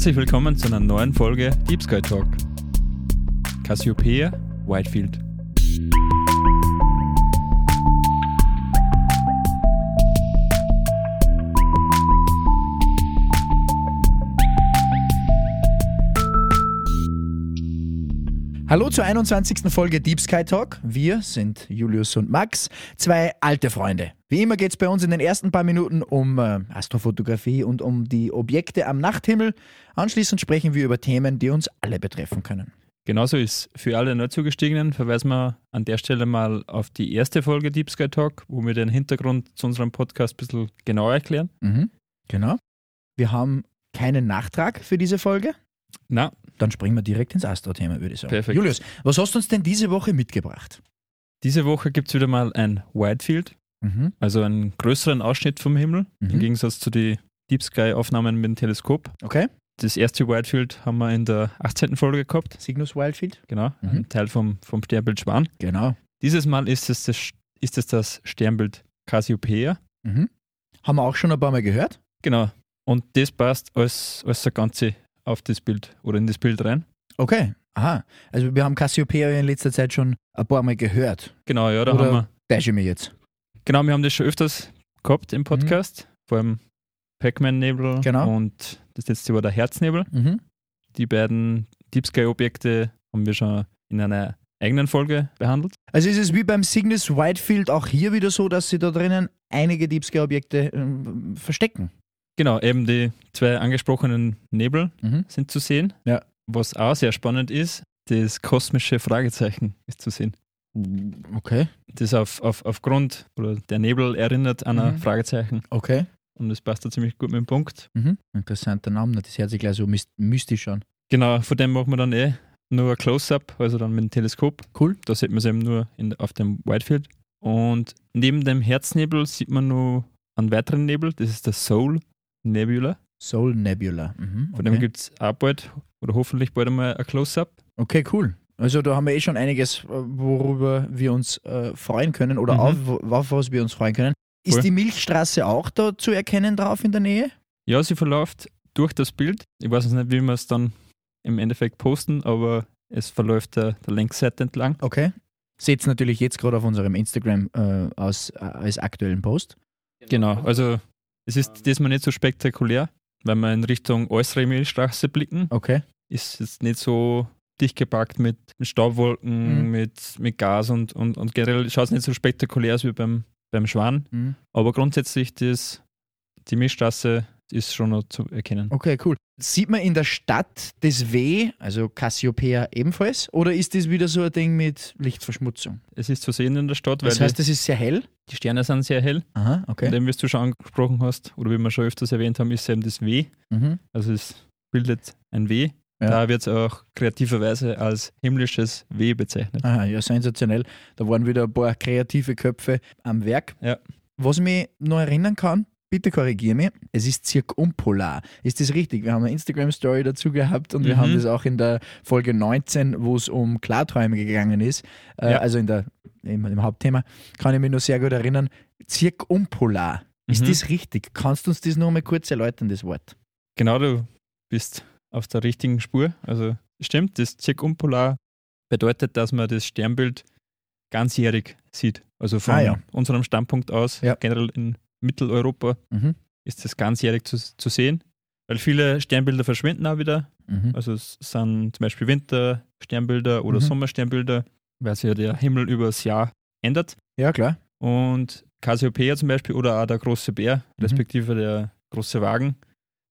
Herzlich willkommen zu einer neuen Folge Deep Sky Talk. Cassiopeia, Whitefield. Hallo zur 21. Folge Deep Sky Talk. Wir sind Julius und Max, zwei alte Freunde. Wie immer geht es bei uns in den ersten paar Minuten um äh, Astrofotografie und um die Objekte am Nachthimmel. Anschließend sprechen wir über Themen, die uns alle betreffen können. Genauso ist für alle Neuzugestiegenen verweisen wir an der Stelle mal auf die erste Folge Deep Sky Talk, wo wir den Hintergrund zu unserem Podcast ein bisschen genauer erklären. Mhm, genau. Wir haben keinen Nachtrag für diese Folge. Na, Dann springen wir direkt ins Astro-Thema, würde ich sagen. Perfekt. Julius, was hast du uns denn diese Woche mitgebracht? diese Woche gibt es wieder mal ein Whitefield, Mhm. also einen größeren Ausschnitt vom Himmel, Mhm. im Gegensatz zu den Deep Sky Aufnahmen mit dem Teleskop. Okay. Das erste Whitefield haben wir in der 18. Folge gehabt, Cygnus Wildfield? genau, Mhm. ein Teil vom, vom Sternbild Schwan. Genau. Dieses Mal ist es das, ist es das Sternbild Cassiopeia. Mhm. Haben wir auch schon ein paar Mal gehört? Genau. Und das passt als, als ein Ganze auf das Bild oder in das Bild rein. Okay. Aha. Also wir haben Cassiopeia in letzter Zeit schon ein paar Mal gehört. Genau, ja, da Oder- haben wir. Täusche ich mich jetzt. Genau, wir haben das schon öfters gehabt im Podcast. Vor allem Pac-Man-Nebel Genau. und das letzte war der Herznebel. Mhm. Die beiden Deep Sky-Objekte haben wir schon in einer eigenen Folge behandelt. Also ist es wie beim Cygnus Whitefield auch hier wieder so, dass sie da drinnen einige Deep Sky Objekte ähm, verstecken. Genau, eben die zwei angesprochenen Nebel Mhm. sind zu sehen. Ja. Was auch sehr spannend ist, das kosmische Fragezeichen ist zu sehen. Okay. Das auf, auf, aufgrund, oder der Nebel erinnert an ein Mhm. Fragezeichen Okay. und das passt da ziemlich gut mit dem Punkt. Mhm. Interessanter Name, das hört sich gleich so myst- mystisch an. Genau, von dem machen wir dann eh nur ein Close-Up, also dann mit dem Teleskop. Cool. Da sieht man es eben nur in, auf dem Whitefield. Und neben dem Herznebel sieht man nur einen weiteren Nebel, das ist der Soul Nebula. Soul Nebula. Mhm. Von dem Okay. gibt es auch bald oder hoffentlich bald einmal ein Close-Up. okay, cool. Also da haben wir eh schon einiges, äh, worüber wir uns äh, freuen können oder Mhm. auf, auf was wir uns freuen können. Ist Cool. die Milchstraße auch da zu erkennen drauf in der Nähe? Ja, sie verläuft durch das Bild. Ich weiß jetzt nicht, wie wir es dann im Endeffekt posten, aber es verläuft der, der Längsseite entlang. Okay. Seht natürlich jetzt gerade auf unserem Instagram äh, aus, äh, als aktuellen Post. Genau, also es ist diesmal nicht so spektakulär, weil wir in Richtung äußere Milchstraße blicken. Okay. Ist jetzt nicht so dicht gepackt mit Staubwolken, Mhm. mit, mit Gas und, und, und generell schaut es nicht so spektakulär aus wie beim, beim Schwan. Mhm. Aber grundsätzlich das, die Milchstraße ist schon noch zu erkennen. Okay, cool. Sieht man in der Stadt das W, also Cassiopeia ebenfalls? Oder ist das wieder so ein Ding mit Lichtverschmutzung? Es ist zu sehen in der Stadt, weil Das heißt, das ist sehr hell? die, Sterne sind sehr hell. Aha, okay. Und eben, wie du schon angesprochen hast, oder wie wir schon öfters erwähnt haben, ist eben das W. Mhm. Also es bildet ein W. Ja. Da wird es auch kreativerweise als himmlisches W bezeichnet. Aha, ja, sensationell. Da waren wieder ein paar kreative Köpfe am Werk. Ja. Was ich mich noch erinnern kann, bitte korrigiere mich, es ist zirkumpolar. Ist das richtig? Wir haben eine Instagram-Story dazu gehabt und wir Mhm. haben das auch in der Folge 19, wo es um Klarträume gegangen ist, äh, Ja. also in der, im, im Hauptthema, kann ich mich noch sehr gut erinnern. Zirkumpolar. Ist Mhm. das richtig? Kannst du uns das noch mal kurz erläutern, das Wort? Genau, du bist auf der richtigen Spur. Also stimmt, das Zirkumpolar bedeutet, dass man das Sternbild ganzjährig sieht. Also von Ah, ja. unserem Standpunkt aus, Ja. generell in Mitteleuropa, Mhm. ist das ganzjährig zu, zu sehen. Weil viele Sternbilder verschwinden auch wieder. Mhm. Also es sind zum Beispiel Wintersternbilder oder Mhm. Sommersternbilder, weil sich ja der Himmel übers Jahr ändert. Ja, klar. Und Cassiopeia zum Beispiel oder auch der große Bär, Mhm. respektive der große Wagen,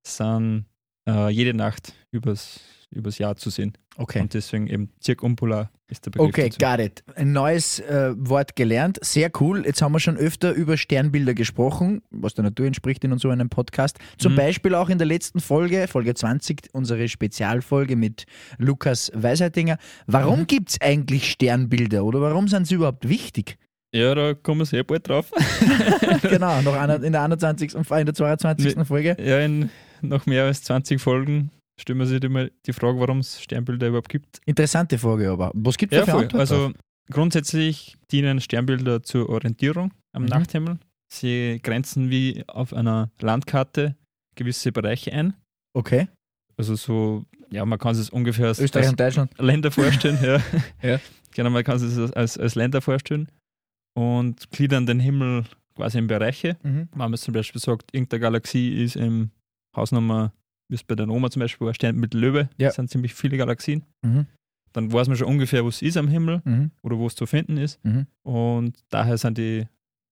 sind äh, jede Nacht übers, übers Jahr zu sehen. Okay. Und deswegen eben Zirkumpolar ist der Begriff. Okay, dazu. got it. Ein neues äh, Wort gelernt. Sehr cool. Jetzt haben wir schon öfter über Sternbilder gesprochen, was der Natur entspricht in so einem Podcast. Zum Mhm. Beispiel auch in der letzten Folge, Folge 20, unsere Spezialfolge mit Lukas Weisheitinger. Warum Mhm. gibt es eigentlich Sternbilder oder warum sind sie überhaupt wichtig? Ja, da kommen wir sehr bald drauf. genau, noch in der 21. und in der 22. Folge. ja, in noch mehr als 20 Folgen stellen wir sich immer die Frage, warum es Sternbilder überhaupt gibt. Interessante Frage aber. Was gibt es Ja, für? Also grundsätzlich dienen Sternbilder zur Orientierung am Mhm. Nachthimmel. Sie grenzen wie auf einer Landkarte gewisse Bereiche ein. okay. Also so, ja, man kann es ungefähr als, Österreich als und Deutschland. Länder vorstellen. ja. Ja. Genau, man kann es als, als, als Länder vorstellen und gliedern den Himmel quasi in Bereiche. Mhm. Wenn man zum Beispiel sagt, irgendeine Galaxie ist im Hausnummer, wie es bei der Oma zum Beispiel war, Sternbild Löwe, Ja. das sind ziemlich viele Galaxien. Mhm. Dann weiß man schon ungefähr, wo es ist am Himmel Mhm. oder wo es zu finden ist. Mhm. Und daher sind die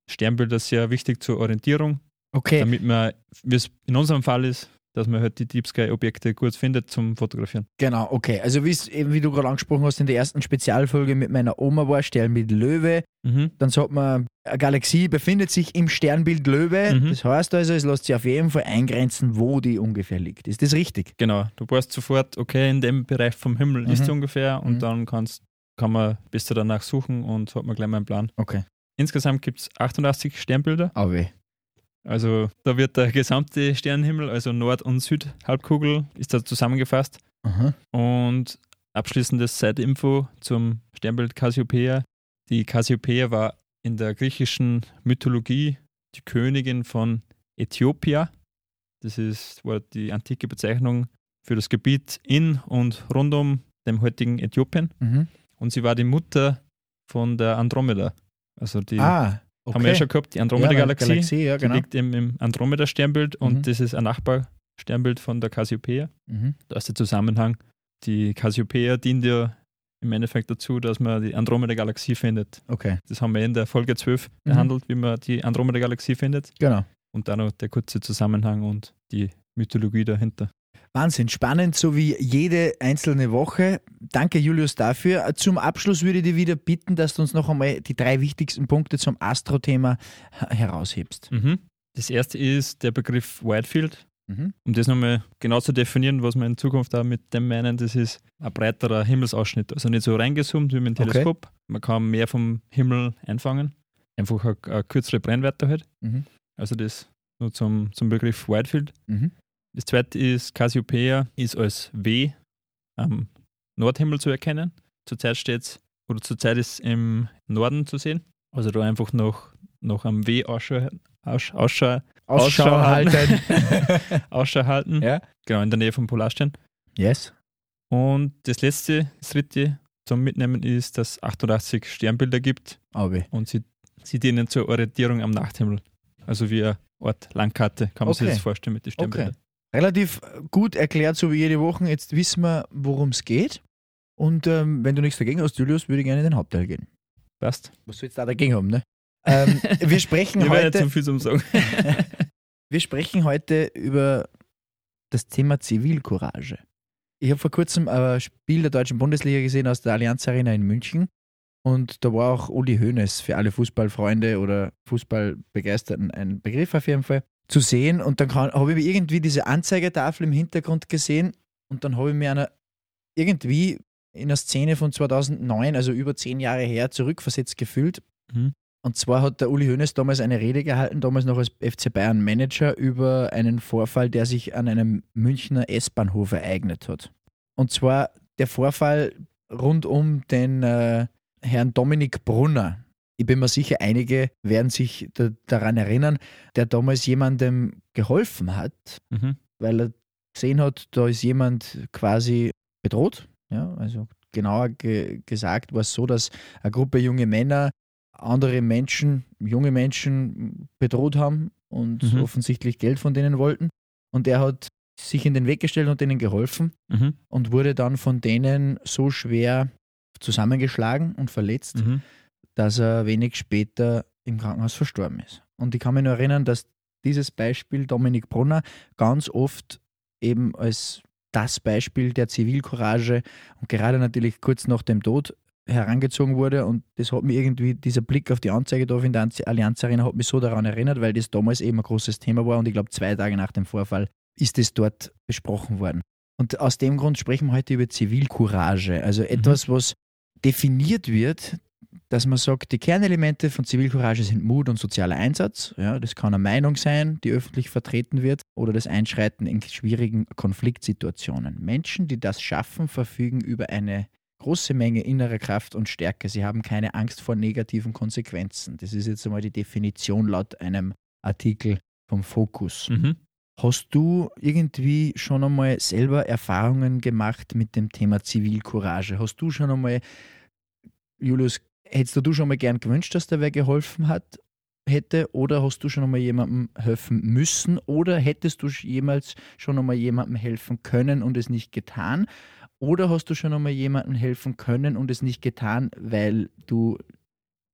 Sternbilder sehr wichtig zur Orientierung, Okay. damit man, wie es in unserem Fall ist, dass man halt die Deep Sky-Objekte gut findet zum Fotografieren. Genau, okay. Also eben, wie du gerade angesprochen hast, in der ersten Spezialfolge mit meiner Oma war, Sternbild Löwe. Mhm. Dann sagt man, eine Galaxie befindet sich im Sternbild Löwe. Mhm. Das heißt also, es lässt sich auf jeden Fall eingrenzen, wo die ungefähr liegt. Ist das richtig? Genau, du weißt sofort, okay, in dem Bereich vom Himmel Mhm. ist sie ungefähr und Mhm. dann kannst, kann man bis danach suchen und hat man gleich mal einen Plan. Okay. Insgesamt gibt es 88 Sternbilder. Aber weh. Also da wird der gesamte Sternenhimmel, also Nord- und Südhalbkugel, ist da zusammengefasst. Aha. Und abschließendes Zeitinfo zum Sternbild Cassiopeia. Die Cassiopeia war in der griechischen Mythologie die Königin von Äthiopia. Das ist, war die antike Bezeichnung für das Gebiet in und rund um dem heutigen Äthiopien. Mhm. Und sie war die Mutter von der Andromeda. Also die Ah, okay. haben wir ja schon gehabt, die Ja, Andromeda-Galaxie. Galaxie, ja, Die genau. liegt eben im Andromeda-Sternbild und Mhm. das ist ein Nachbarsternbild von der Cassiopeia. Mhm. Da ist der Zusammenhang. Die Cassiopeia dient ja im Endeffekt dazu, dass man die Andromeda-Galaxie findet. Okay, Das haben wir in der Folge 12 Mhm. behandelt, wie man die Andromeda-Galaxie findet. genau. Und dann noch der kurze Zusammenhang und die Mythologie dahinter. Wahnsinn, spannend, so wie jede einzelne Woche. Danke, Julius, dafür. Zum Abschluss würde ich dich wieder bitten, dass du uns noch einmal die drei wichtigsten Punkte zum Astro-Thema heraushebst. Mhm. Das erste ist der Begriff Whitefield. Mhm. Um das nochmal genau zu definieren, was wir in Zukunft auch mit dem meinen, das ist ein breiterer Himmelsausschnitt. Also nicht so reingezoomt wie mit dem Okay. Teleskop. Man kann mehr vom Himmel einfangen. Einfach eine, eine kürzere Brennweite halt. Mhm. Also das nur zum, zum Begriff Whitefield. Mhm. Das zweite ist, Cassiopeia ist als W am Nordhimmel zu erkennen. Zurzeit steht es, oder zurzeit ist es im Norden zu sehen. Also da einfach noch, noch am W Ausschau, Ausschau, Ausschau, Ausschau Ausschau halten. Ausschau halten. ja. Genau, in der Nähe vom Polarstern. Yes. Und das letzte, das dritte zum Mitnehmen ist, dass es 88 Sternbilder gibt Aber. und sie, sie dienen zur Orientierung am Nachthimmel. Also wie eine Art Landkarte, kann man sich Okay. das vorstellen mit den Sternbildern. Relativ gut erklärt, so wie jede Woche. Jetzt wissen wir, worum es geht. Und ähm, wenn du nichts dagegen hast, Julius, würde ich gerne in den Hauptteil gehen. Passt. Was du da dagegen haben, ne? ähm, wir sprechen Ich werde heute. zu viel zum Sagen. Wir sprechen heute über das Thema Zivilcourage. Ich habe vor kurzem ein Spiel der deutschen Bundesliga gesehen aus der Allianz Arena in München. Und da war auch Uli Hoeneß für alle Fußballfreunde oder Fußballbegeisterten ein Begriff auf jeden Fall zu sehen. Und dann habe ich irgendwie diese Anzeigetafel im Hintergrund gesehen und dann habe ich mir einer irgendwie in einer Szene von 2009, also über zehn Jahre her, zurückversetzt gefühlt. Mhm. Und zwar hat der Uli Hoeneß damals eine Rede gehalten, damals noch als FC Bayern Manager, über einen Vorfall, der sich an einem Münchner S-Bahnhof ereignet hat. Und zwar der Vorfall rund um den äh, Herrn Dominik Brunner. Ich bin mir sicher, einige werden sich da, daran erinnern, der damals jemandem geholfen hat, Mhm. weil er gesehen hat, da ist jemand quasi bedroht. Ja, also genauer ge gesagt war es so, dass eine Gruppe junge Männer andere Menschen, junge Menschen bedroht haben und Mhm. offensichtlich Geld von denen wollten. Und er hat sich in den Weg gestellt und denen geholfen Mhm. und wurde dann von denen so schwer zusammengeschlagen und verletzt, Mhm. Dass er wenig später im Krankenhaus verstorben ist. Und ich kann mich nur erinnern, dass dieses Beispiel Dominik Brunner ganz oft eben als das Beispiel der Zivilcourage und gerade natürlich kurz nach dem Tod herangezogen wurde und das hat mir irgendwie, dieser Blick auf die Anzeige da in der Allianz Arena hat mich so daran erinnert, weil das damals eben ein großes Thema war und ich glaube zwei Tage nach dem Vorfall ist es dort besprochen worden. Und aus dem Grund sprechen wir heute über Zivilcourage, also etwas, was definiert wird, dass man sagt, die Kernelemente von Zivilcourage sind Mut und sozialer Einsatz. Ja, das kann eine Meinung sein, die öffentlich vertreten wird, oder das Einschreiten in schwierigen Konfliktsituationen. Menschen, die das schaffen, verfügen über eine große Menge innerer Kraft und Stärke. Sie haben keine Angst vor negativen Konsequenzen. Das ist jetzt einmal die Definition laut einem Artikel vom Fokus. Mhm. Hast du irgendwie schon einmal selber Erfahrungen gemacht mit dem Thema Zivilcourage? Hast du schon einmal, Julius, hättest du schon mal gern gewünscht, dass der wer geholfen hat? hätte oder hast du schon einmal jemandem helfen müssen oder hättest du jemals schon einmal jemandem helfen können und es nicht getan oder hast du schon einmal jemandem helfen können und es nicht getan, weil du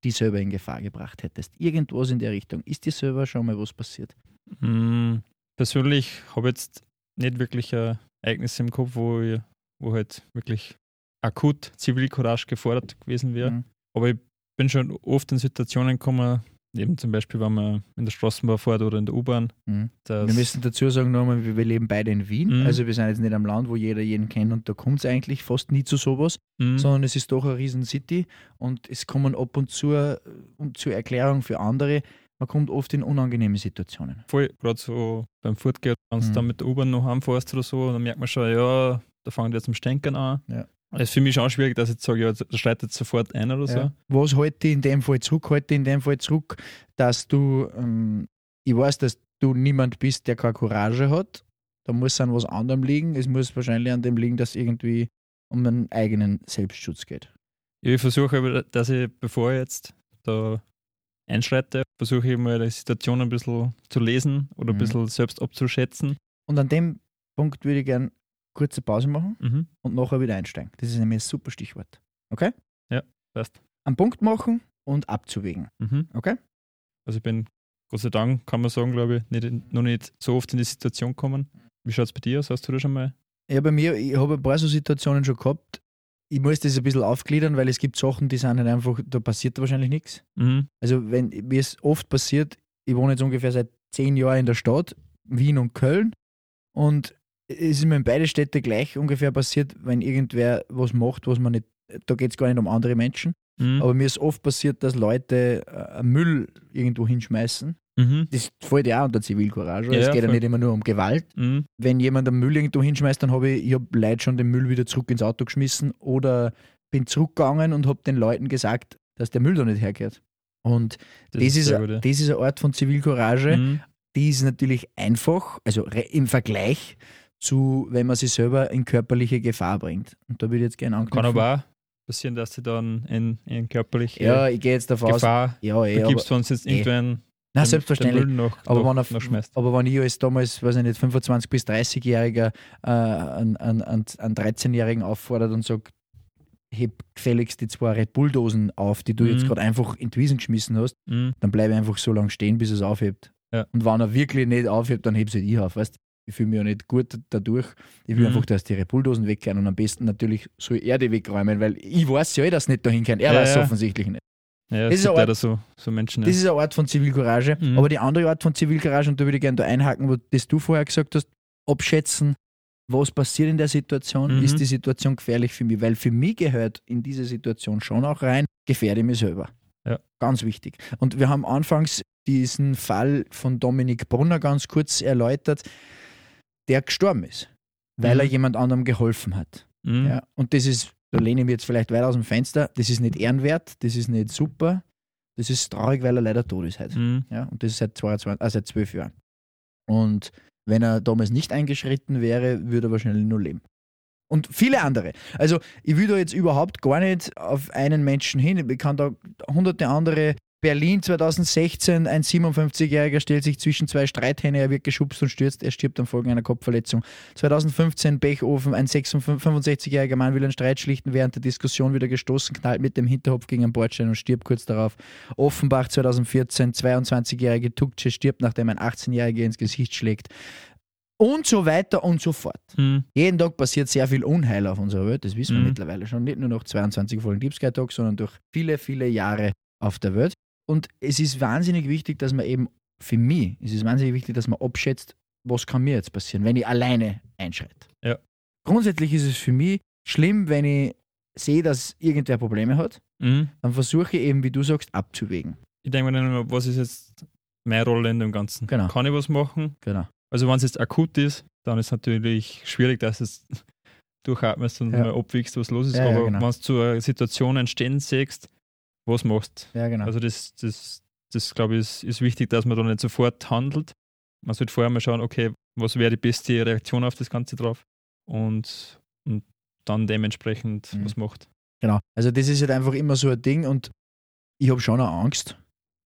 die selber in Gefahr gebracht hättest? Irgendwas in der Richtung. Ist dir selber schon mal was passiert? Mm, persönlich habe ich jetzt nicht wirklich ein Ereignis im Kopf, wo, ich, wo halt wirklich akut Zivilcourage gefordert gewesen wäre. Mhm. Aber ich bin schon oft in Situationen gekommen, eben zum Beispiel, wenn man in der Straßenbahn fährt oder in der U-Bahn. Mhm. Wir müssen dazu sagen, nochmal, wir leben beide in Wien. Mhm. Also wir sind jetzt nicht am Land, wo jeder jeden kennt und da kommt es eigentlich fast nie zu sowas, mhm. sondern es ist doch eine riesen City und es kommen ab und zu um, zur Erklärung für andere, man kommt oft in unangenehme Situationen. Voll, gerade so beim Fortgehen, wenn du mhm. dann mit der U-Bahn noch heimfährst oder so, dann merkt man schon, ja, da fangen die jetzt zum Stänkern an. Ja. Es ist für mich auch schwierig, dass ich jetzt sage, ja, da schreit jetzt sofort ein oder so. Ja. Was halte ich in dem Fall zurück? Halte in dem Fall zurück, dass du, ähm, ich weiß, dass du niemand bist, der keine Courage hat. Da muss es an was anderem liegen. Es muss wahrscheinlich an dem liegen, dass es irgendwie um einen eigenen Selbstschutz geht. Ich versuche, dass ich, bevor ich jetzt da einschreite, versuche ich mal die Situation ein bisschen zu lesen oder ein mhm. bisschen selbst abzuschätzen. Und an dem Punkt würde ich gerne kurze Pause machen mhm. und nachher wieder einsteigen. Das ist nämlich ein super Stichwort. Okay? Ja, passt. Einen Punkt machen und abzuwägen. Mhm. Okay? Also ich bin, Gott sei Dank, kann man sagen, glaube ich, nicht, noch nicht so oft in die Situation gekommen. Wie schaut es bei dir aus? Hast du da schon mal? Ja, bei mir, ich habe ein paar so Situationen schon gehabt. Ich muss das ein bisschen aufgliedern, weil es gibt Sachen, die sind halt einfach, da passiert wahrscheinlich nichts. Mhm. Also, wenn, wie es oft passiert, ich wohne jetzt ungefähr seit zehn Jahren in der Stadt, Wien und Köln, und es ist mir in beide Städte gleich ungefähr passiert, wenn irgendwer was macht, was man nicht, da geht es gar nicht um andere Menschen. Mhm. Aber mir ist oft passiert, dass Leute äh, Müll irgendwo hinschmeißen. Mhm. Das fällt ja auch unter Zivilcourage. Ja, es geht ja nicht immer nur um Gewalt. Mhm. Wenn jemand den Müll irgendwo hinschmeißt, dann habe ich, ich hab Leute schon den Müll wieder zurück ins Auto geschmissen oder bin zurückgegangen und habe den Leuten gesagt, dass der Müll da nicht hergehört. Und das, das ist, ja. das ist eine Art von Zivilcourage. Mhm. Die ist natürlich einfach, also im Vergleich zu, wenn man sich selber in körperliche Gefahr bringt. Und da würde ich jetzt gerne anknüpfen. Kann aber auch passieren, dass du dann in, in körperliche ja, ich gehe jetzt davon Gefahr aus, ja, eh, begibst, wenn jetzt eh. irgendwann Nein, selbstverständlich. Noch, aber, noch, wenn noch aber wenn ich als damals, weiß ich nicht, 25- bis 30-Jähriger äh, einen, einen, einen 13-Jährigen auffordert und sagt, heb gefälligst die zwei Red Bulldosen auf, die du mhm. jetzt gerade einfach in die Wiesen geschmissen hast, mhm. dann bleibe ich einfach so lange stehen, bis es aufhebt. Ja. Und wenn er wirklich nicht aufhebt, dann heb es halt ich auf. Weißt? Ich fühle mich ja nicht gut dadurch. Ich will mhm. einfach, dass die Repuldosen weggehen und am besten natürlich so Erde wegräumen, weil ich weiß ja, dass nicht dahin kann. Er ja, weiß es ja. offensichtlich nicht. Ja, das, ist Art, so, so Menschen, das ist eine Art von Zivilcourage. Mhm. Aber die andere Art von Zivilcourage, und da würde ich gerne da einhaken, wo das du vorher gesagt hast, abschätzen, was passiert in der Situation, mhm. ist die Situation gefährlich für mich? Weil für mich gehört in diese Situation schon auch rein, gefährde ich mich selber. Ja. Ganz wichtig. Und wir haben anfangs diesen Fall von Dominik Brunner ganz kurz erläutert der gestorben ist, weil mhm. er jemand anderem geholfen hat. Mhm. Ja, und das ist, da lehne ich mich jetzt vielleicht weiter aus dem Fenster, das ist nicht ehrenwert, das ist nicht super, das ist traurig, weil er leider tot ist heute. Mhm. Ja, und das ist seit, 22, äh, seit zwölf Jahren. Und wenn er damals nicht eingeschritten wäre, würde er wahrscheinlich nur leben. Und viele andere. Also ich will da jetzt überhaupt gar nicht auf einen Menschen hin. Ich kann da hunderte andere Berlin 2016, ein 57-Jähriger stellt sich zwischen zwei Streithähne, er wird geschubst und stürzt, er stirbt am Folge einer Kopfverletzung. 2015 Bechofen, ein 65-jähriger Mann will einen Streit schlichten, während der Diskussion wieder gestoßen, knallt mit dem Hinterhopf gegen einen Bordstein und stirbt kurz darauf. Offenbach 2014, 22-jährige Tukce stirbt, nachdem ein 18-jähriger ins Gesicht schlägt. Und so weiter und so fort. Mhm. Jeden Tag passiert sehr viel Unheil auf unserer Welt, das wissen wir mhm. mittlerweile schon. Nicht nur noch 22 Folgen Deep Sky Talk, sondern durch viele, viele Jahre auf der Welt. Und es ist wahnsinnig wichtig, dass man eben, für mich, es ist wahnsinnig wichtig, dass man abschätzt, was kann mir jetzt passieren, wenn ich alleine einschreite. Ja. Grundsätzlich ist es für mich schlimm, wenn ich sehe, dass irgendwer Probleme hat, mhm. dann versuche ich eben, wie du sagst, abzuwägen. Ich denke mir dann immer, was ist jetzt meine Rolle in dem Ganzen? Genau. Kann ich was machen? Genau. Also wenn es jetzt akut ist, dann ist es natürlich schwierig, dass es durchatmest und ja. mal abwiegst, was los ist. Ja, Aber ja, genau. wenn du zu einer Situation entstehen siehst, was machst. Ja, genau. Also das, das, das glaube ich, ist, ist wichtig, dass man da nicht sofort handelt. Man sollte vorher mal schauen, okay, was wäre die beste Reaktion auf das Ganze drauf und, und dann dementsprechend Mhm. was macht. Genau. Also das ist halt einfach immer so ein Ding und ich habe schon auch Angst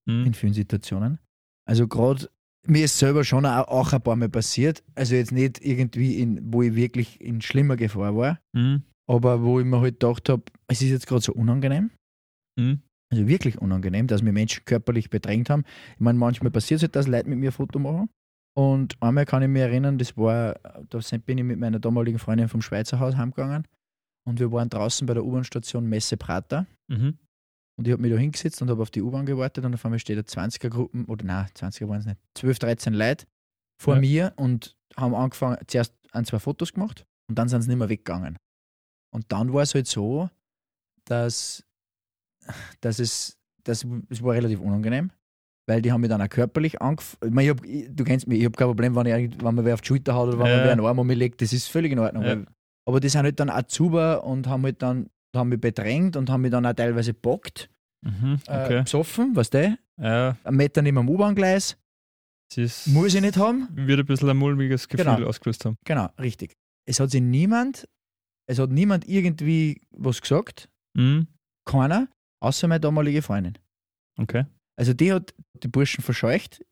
in Mhm. vielen Situationen. Also gerade mir ist selber schon auch, auch ein paar Mal passiert. Also jetzt nicht irgendwie, in, wo ich wirklich in schlimmer Gefahr war, Mhm. aber wo ich mir halt gedacht habe, es ist jetzt gerade so unangenehm. Mhm. Also wirklich unangenehm, dass mir Menschen körperlich bedrängt haben. Ich meine, manchmal passiert es halt, dass Leute mit mir ein Foto machen. Und einmal kann ich mich erinnern, das war, da bin ich mit meiner damaligen Freundin vom Schweizer Haus heimgegangen und wir waren draußen bei der U-Bahn-Station Messe Prater. Mhm. Und ich habe mich da hingesetzt und habe auf die U-Bahn gewartet und auf einmal steht eine 20er-Gruppen, oder nein, 20er waren es nicht, 12, 13 Leute vor Ja. mir und haben angefangen, zuerst ein, zwei Fotos gemacht und dann sind sie nicht mehr weggegangen. Und dann war es halt so, dass, dass es, das, es war relativ unangenehm, weil die haben mich dann auch körperlich angefangen. Ich mein, ich hab, ich, du kennst mich, ich habe kein Problem, wenn, ich, wenn man wer auf die Schulter haut oder wenn Ja. man wer einen Arm um mich legt, das ist völlig in Ordnung. Ja. Weil, aber die sind halt dann auch zuber und haben halt dann haben mich bedrängt und haben mich dann auch teilweise bockt, Mhm. äh, Okay. besoffen, weißt du? Ja, Ein Meter neben dem U-Bahn-Gleis, muss ich nicht haben. wird ein bisschen ein mulmiges Gefühl Genau. ausgelöst haben. Genau, richtig. Es hat sich niemand, es hat niemand irgendwie was gesagt, Mhm. keiner, außer meine damalige Freundin. Okay. Also die hat die Burschen verscheucht,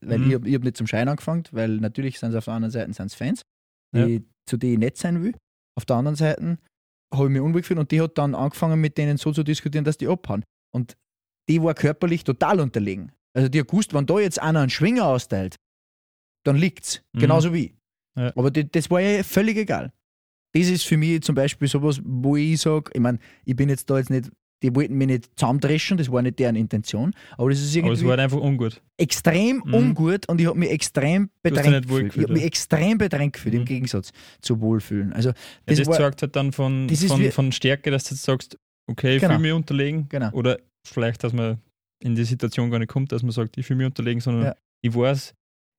weil Mhm. ich habe ich hab nicht zum Schein angefangen, weil natürlich sind sie auf der anderen Seite sind's Fans, die, zu denen ich nett sein will. Auf der anderen Seite habe ich mich unwohl gefühlt und die hat dann angefangen mit denen so zu diskutieren, dass die abhauen. Und die war körperlich total unterlegen. Also die hat gewusst, wenn da jetzt einer einen Schwinger austeilt, dann liegt's. Mhm. Genauso wie. Ja. Aber die, das war ja völlig egal. Das ist für mich zum Beispiel sowas, wo ich sage, ich meine, ich bin jetzt da jetzt nicht, die wollten mich nicht zusammendreschen, das war nicht deren Intention, aber das ist Aber irgendwie es war halt einfach ungut. extrem Mhm. ungut und ich habe mich extrem bedrängt wohl gefühlt. Ich gefühlt, habe mich extrem bedrängt gefühlt, im Mhm. Gegensatz zu Wohlfühlen. Also Ja, das, das war, zeigt halt dann von, Das von, von Stärke, dass du jetzt sagst, okay, ich Genau. fühle mich unterlegen. Genau. Oder vielleicht, dass man in die Situation gar nicht kommt, dass man sagt, ich fühle mich unterlegen, sondern Ja. ich weiß,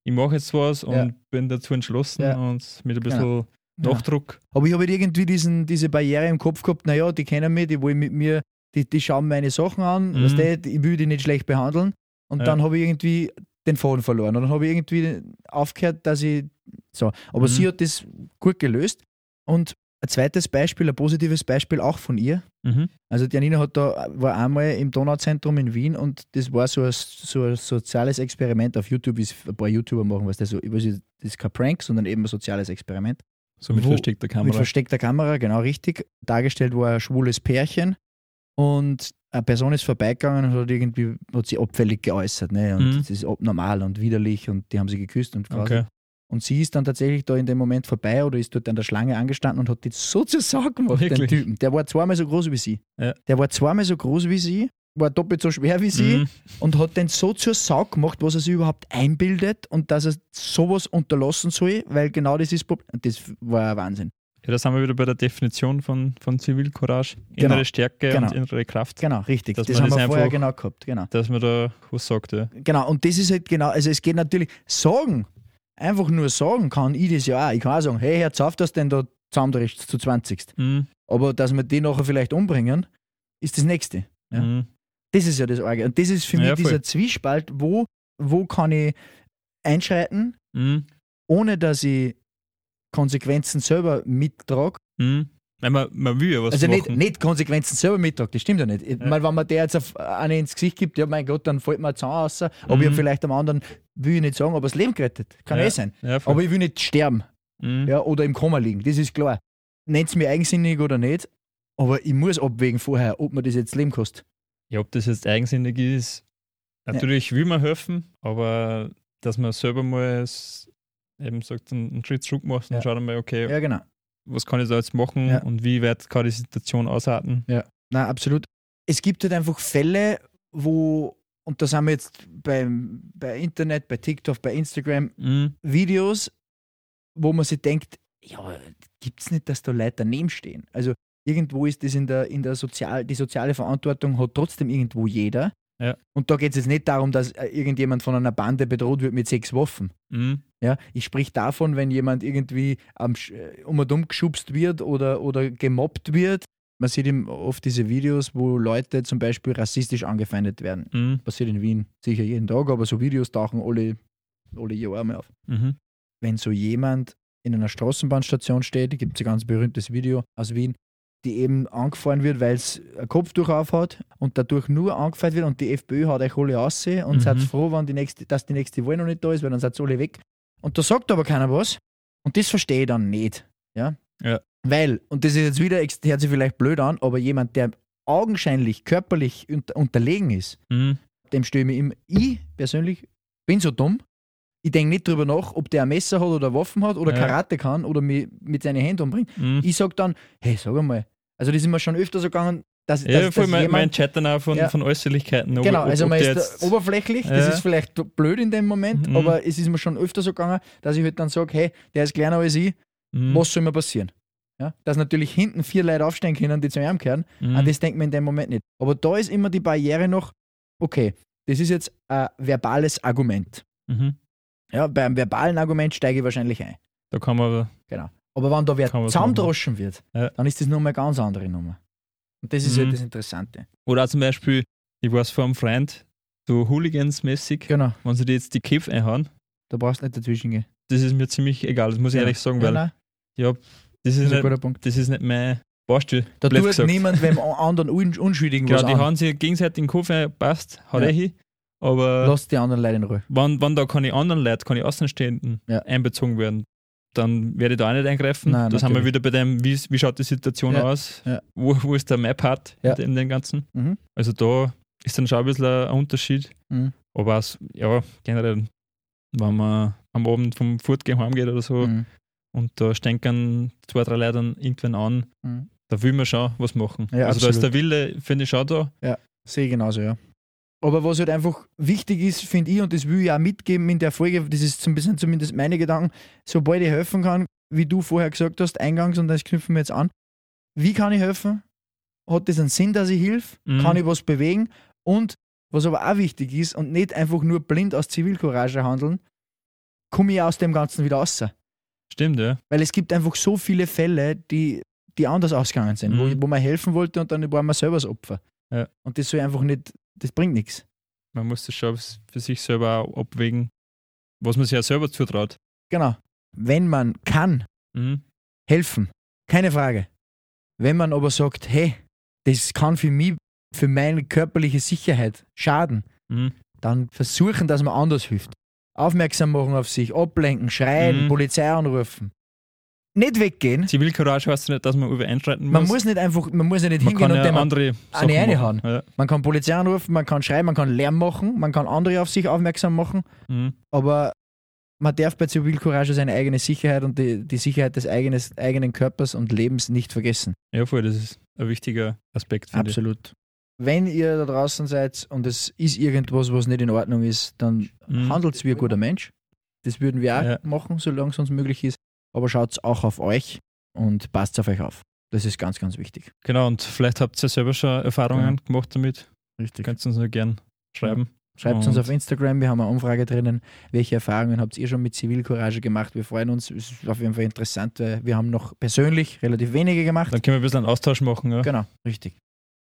ich mache jetzt was und Ja. bin dazu entschlossen Ja. und mit ein bisschen Ja. Nachdruck. Aber ich habe halt irgendwie diesen, diese Barriere im Kopf gehabt, naja, die kennen mich, die wollen mit mir, die, die schauen meine Sachen an, Mhm. weißt du, ich will die nicht schlecht behandeln. Und Ja. dann habe ich irgendwie den Faden verloren. Und dann habe ich irgendwie aufgehört, dass ich so. Aber Mhm. sie hat das gut gelöst. Und ein zweites Beispiel, ein positives Beispiel auch von ihr. Mhm. Also die Janina hat da, war einmal im Donauzentrum in Wien und das war so ein, so ein soziales Experiment auf YouTube, wie es ein paar YouTuber machen, was das so, das ist kein Prank, sondern eben ein soziales Experiment. So mit Wo- versteckter Mit Kamera. versteckter Kamera, genau richtig. Dargestellt war ein schwules Pärchen und eine Person ist vorbeigegangen und hat irgendwie hat sie abfällig geäußert. Ne? Und Mhm. das ist abnormal und widerlich und die haben sie geküsst und quasi. okay. Und sie ist dann tatsächlich da in dem Moment vorbei oder ist dort an der Schlange angestanden und hat die so zur Sau gemacht, den? Typen. Der war zweimal so groß wie sie. Ja. Der war zweimal so groß wie sie, war doppelt so schwer wie sie Mhm. und hat den so zur Sau gemacht, was er sich überhaupt einbildet und dass er sowas unterlassen soll, weil genau das ist Problem. Das war Wahnsinn. Ja, da sind wir wieder bei der Definition von, von Zivilcourage. Genau. Innere Stärke Genau. und innere Kraft. Genau, richtig. Dass das haben das wir vorher einfach- genau gehabt. Genau. Dass man da was sagt. Ja. genau. Und das ist halt genau, also es geht natürlich, sagen, einfach nur sagen kann ich das ja auch. Ich kann auch sagen, hey, Herr auf, dass denn da zusammendrichst zu 20. Mhm. Aber dass wir die nachher vielleicht umbringen, ist das Nächste. Ja. Mhm. Das ist ja das Arge. Und das ist für mich Ja, dieser Zwiespalt, wo, wo kann ich einschreiten, Mhm. ohne dass ich Konsequenzen selber mittrage. Mhm. Man, man will ja was Also nicht, nicht Konsequenzen selber mittrage, das stimmt ja nicht. Ich Ja. Mal, wenn man der jetzt auf eine ins Gesicht gibt, ja mein Gott, dann fällt mir ein Zahn raus. Aber Mhm. ich vielleicht am anderen, will ich nicht sagen, aber das Leben gerettet. Kann Ja. eh sein. ja. Aber ich will nicht sterben mhm. ja, oder im Koma liegen, das ist klar. Nennt es mir eigensinnig oder nicht, aber ich muss abwägen vorher, ob mir das jetzt Leben kostet. Ja, ob das jetzt eigensinnig ist, natürlich will man helfen, aber dass man selber mal eben sagt, einen einen Schritt zurück macht und Ja. schaut einmal, okay, Ja, genau. was kann ich da jetzt machen Ja. und wie weit kann die Situation ausarten. Na, absolut. Es gibt halt einfach Fälle, wo, und da sind wir jetzt beim, bei Internet, bei TikTok, bei Instagram, Mhm. Videos, wo man sich denkt, ja, gibt es nicht, dass da Leute daneben stehen? Also irgendwo ist das in der, in der Sozial, die soziale Verantwortung hat trotzdem irgendwo jeder. Ja. Und da geht es jetzt nicht darum, dass äh, irgendjemand von einer Bande bedroht wird mit sechs Waffen. Mhm. Ja, ich sprich davon, wenn jemand irgendwie am, äh, um und um geschubst wird oder, oder gemobbt wird. Man sieht eben oft diese Videos, wo Leute zum Beispiel rassistisch angefeindet werden. Mhm. Passiert in Wien sicher jeden Tag, aber so Videos tauchen alle, alle Jahre mal auf. Mhm. wenn so jemand in einer Straßenbahnstation steht, gibt es ein ganz berühmtes Video aus Wien, die eben angefahren wird, weil es ein Kopftuch aufhat und dadurch nur angefeuert wird und die FPÖ hat euch alle aussehen und Mhm. seid froh, wenn die nächste, dass die nächste Wahl noch nicht da ist, weil dann seid ihr alle weg. Und da sagt aber keiner was und das verstehe ich dann nicht. Ja? Ja. Weil, und das ist jetzt wieder, hört sich vielleicht blöd an, aber jemand, der augenscheinlich körperlich unter, unterlegen ist, Mhm. dem stehe ich mir immer, ich persönlich bin so dumm, ich denke nicht drüber nach, ob der ein Messer hat oder Waffen hat oder Ja. Karate kann oder mich mit seinen Händen umbringt. Mhm. Ich sag dann, hey, sag einmal, also das ist mir schon öfter so gegangen, dass, Ja, dass, dass mein, mein jemand, Chat dann auch von, Ja. von Äußerlichkeiten. ob- genau, also ob man ist oberflächlich, das Ja. ist vielleicht blöd in dem Moment, Mhm. aber es ist mir schon öfter so gegangen, dass ich halt dann sage, hey, der ist kleiner als ich, Mhm. was soll mir passieren? Ja? Dass natürlich hinten vier Leute aufstehen können, die zu ihm gehören, Mhm. an das denkt man in dem Moment nicht. Aber da ist immer die Barriere noch, okay, das ist jetzt ein verbales Argument. Mhm. Ja, beim verbalen Argument steige ich wahrscheinlich ein. Da kann man aber. Aber wenn da wer zusammendroschen wird, Ja. dann ist das nochmal eine ganz andere Nummer. Und das ist Mhm. halt das Interessante. Oder zum Beispiel, ich weiß von einem Freund, so Hooligans-mäßig, Genau, wenn sie die jetzt die Kiff einhauen, da brauchst du nicht dazwischen gehen. das ist mir ziemlich egal, das muss ich Ja. ehrlich sagen, Ja, weil nein, das das ist, ist ein nicht, guter Punkt. das ist nicht mein Baustelle. Da tut gesagt. niemand beim anderen Un Unschuldigen Genau, was die an. haben sich gegenseitig in den Kopf passt, hat Ja. er hin. Aber Lass die anderen Leute in Ruhe. wenn, wenn da keine anderen Leute, keine Außenstehenden Ja. einbezogen werden, dann werde ich da auch nicht eingreifen. Nein, das haben wir natürlich. wieder bei dem, wie, wie schaut die Situation Ja. aus, Ja. Wo, wo ist der mein Part Ja. in, dem Ganzen. Mhm. Also da ist dann schon ein bisschen ein Unterschied. Mhm. Aber auch, ja, generell, wenn man am Abend vom Fortgehen heimgeht oder so Mhm. und da stenken zwei, drei Leute dann irgendwann an, Mhm. da will man schon was machen. Ja, also da ist absolut. der Wille, finde ich, schon da. Sehe ich genauso, ja. Aber was halt einfach wichtig ist, finde ich, und das will ich auch mitgeben in der Folge, das ist ein bisschen zumindest meine Gedanken, sobald ich helfen kann, wie du vorher gesagt hast, eingangs, und das knüpfen wir jetzt an. Wie kann ich helfen? Hat das einen Sinn, dass ich hilf? Mhm. Kann ich was bewegen? Und was aber auch wichtig ist, und nicht einfach nur blind aus Zivilcourage handeln, komme ich aus dem Ganzen wieder raus. Stimmt, ja. Weil es gibt einfach so viele Fälle, die, die anders ausgegangen sind, Mhm. wo, wo man helfen wollte und dann war man selber das Opfer. Ja. Und das soll einfach nicht, das bringt nichts. Man muss das schon für sich selber auch abwägen, was man sich ja selber zutraut. Genau. Wenn man kann, Mhm. helfen, keine Frage. Wenn man aber sagt, hey, das kann für mich, für meine körperliche Sicherheit schaden, Mhm. dann versuchen, dass man anders hilft. Aufmerksam machen auf sich, ablenken, schreien, Mhm. Polizei anrufen. Nicht weggehen. Zivilcourage heißt nicht, dass man über einschreiten muss. Man muss nicht einfach, man muss ja nicht man hingehen und ja dem andere eine machen. Ja. Man kann Polizei anrufen, man kann schreien, man kann Lärm machen, man kann andere auf sich aufmerksam machen, Mhm. aber man darf bei Zivilcourage seine eigene Sicherheit und die, die Sicherheit des eigenes, eigenen Körpers und Lebens nicht vergessen. ja, voll, das ist ein wichtiger Aspekt, finde ich. Absolut. Wenn ihr da draußen seid und es ist irgendwas, was nicht in Ordnung ist, dann Mhm. handelt wie ein guter Mensch. Das würden wir auch Ja. machen, solange es uns möglich ist. Aber schaut auch auf euch und passt auf euch auf. Das ist ganz, ganz wichtig. Genau, und vielleicht habt ihr selber schon Erfahrungen gemacht damit. Richtig. Könnt ihr uns nur gern schreiben. Schreibt uns Und- auf Instagram, wir haben eine Umfrage drinnen. Welche Erfahrungen habt ihr schon mit Zivilcourage gemacht? Wir freuen uns. Es ist auf jeden Fall interessant, weil wir haben noch persönlich relativ wenige gemacht. Dann können wir ein bisschen einen Austausch machen. Ja. Genau, richtig.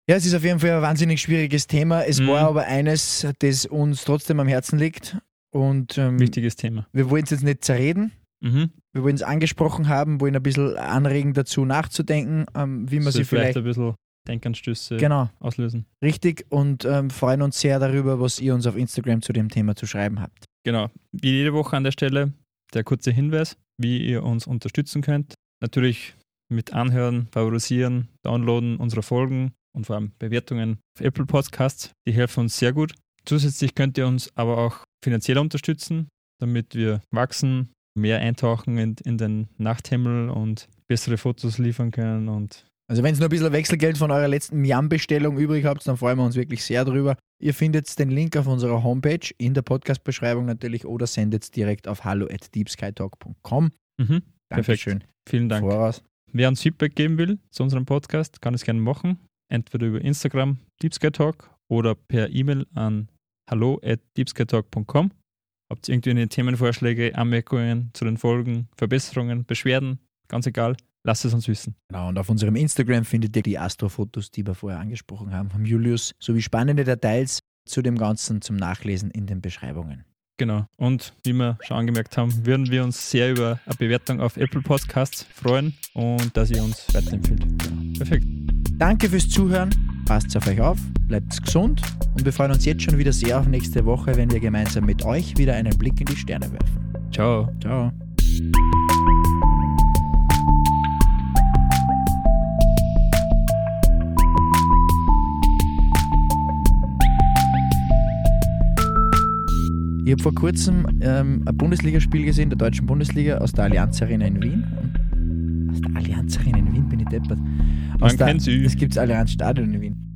Ja, es ist auf jeden Fall ein wahnsinnig schwieriges Thema. Es Mhm. war aber eines, das uns trotzdem am Herzen liegt. Und ähm, Wichtiges Thema. wir wollen es jetzt nicht zerreden. Mhm. Wir wollen es angesprochen haben, wollen ein bisschen anregen dazu nachzudenken, ähm, wie man Soll sie vielleicht. ein bisschen Denkanstöße Genau, auslösen. richtig. Und ähm, freuen uns sehr darüber, was ihr uns auf Instagram zu dem Thema zu schreiben habt. Genau. Wie jede Woche an der Stelle der kurze Hinweis, wie ihr uns unterstützen könnt. Natürlich mit Anhören, Favorisieren, Downloaden unserer Folgen und vor allem Bewertungen auf Apple Podcasts. Die helfen uns sehr gut. Zusätzlich könnt ihr uns aber auch finanziell unterstützen, damit wir wachsen, mehr eintauchen in, in den Nachthimmel und bessere Fotos liefern können und Also wenn ihr noch ein bisschen Wechselgeld von eurer letzten Miam-Bestellung übrig habt, dann freuen wir uns wirklich sehr darüber. Ihr findet den Link auf unserer Homepage, in der Podcast-Beschreibung natürlich, oder sendet es direkt auf hallo at deepskytalk.com. mhm, perfekt. Dankeschön. Vielen Dank. Voraus. Wer uns Feedback geben will zu unserem Podcast, kann es gerne machen. Entweder über Instagram, Deep Sky Talk, oder per E-Mail an hallo at deepskytalk.com. Habt ihr irgendwie Themenvorschläge, Anmerkungen zu den Folgen, Verbesserungen, Beschwerden? Ganz egal, lasst es uns wissen. Genau, und auf unserem Instagram findet ihr die Astrofotos, die wir vorher angesprochen haben, vom Julius, sowie spannende Details zu dem Ganzen zum Nachlesen in den Beschreibungen. Genau. Und wie wir schon angemerkt haben, würden wir uns sehr über eine Bewertung auf Apple Podcasts freuen und dass ihr uns weiterempfiehlt. Genau. Perfekt. Danke fürs Zuhören. Passt auf euch auf, bleibt gesund und wir freuen uns jetzt schon wieder sehr auf nächste Woche, wenn wir gemeinsam mit euch wieder einen Blick in die Sterne werfen. Ciao. Ciao. Ich habe vor kurzem ähm, ein Bundesligaspiel gesehen, der deutschen Bundesliga, aus der Allianz Arena in Wien. Und aus der Allianz Arena in Wien bin ich deppert. Man kennt sie. Es gibt das Allianz Stadion in Wien.